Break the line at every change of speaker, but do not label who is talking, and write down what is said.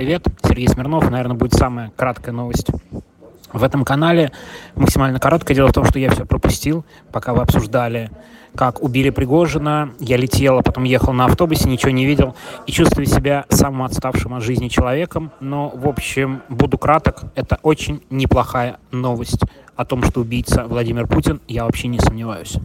привет. Сергей Смирнов. Наверное, будет самая краткая новость в этом канале. Максимально короткое. Дело в том, что я все пропустил, пока вы обсуждали, как убили Пригожина. Я летел, а потом ехал на автобусе, ничего не видел и чувствую себя самым отставшим от жизни человеком. Но, в общем, буду краток. Это очень неплохая новость о том, что убийца Владимир Путин, я вообще не сомневаюсь.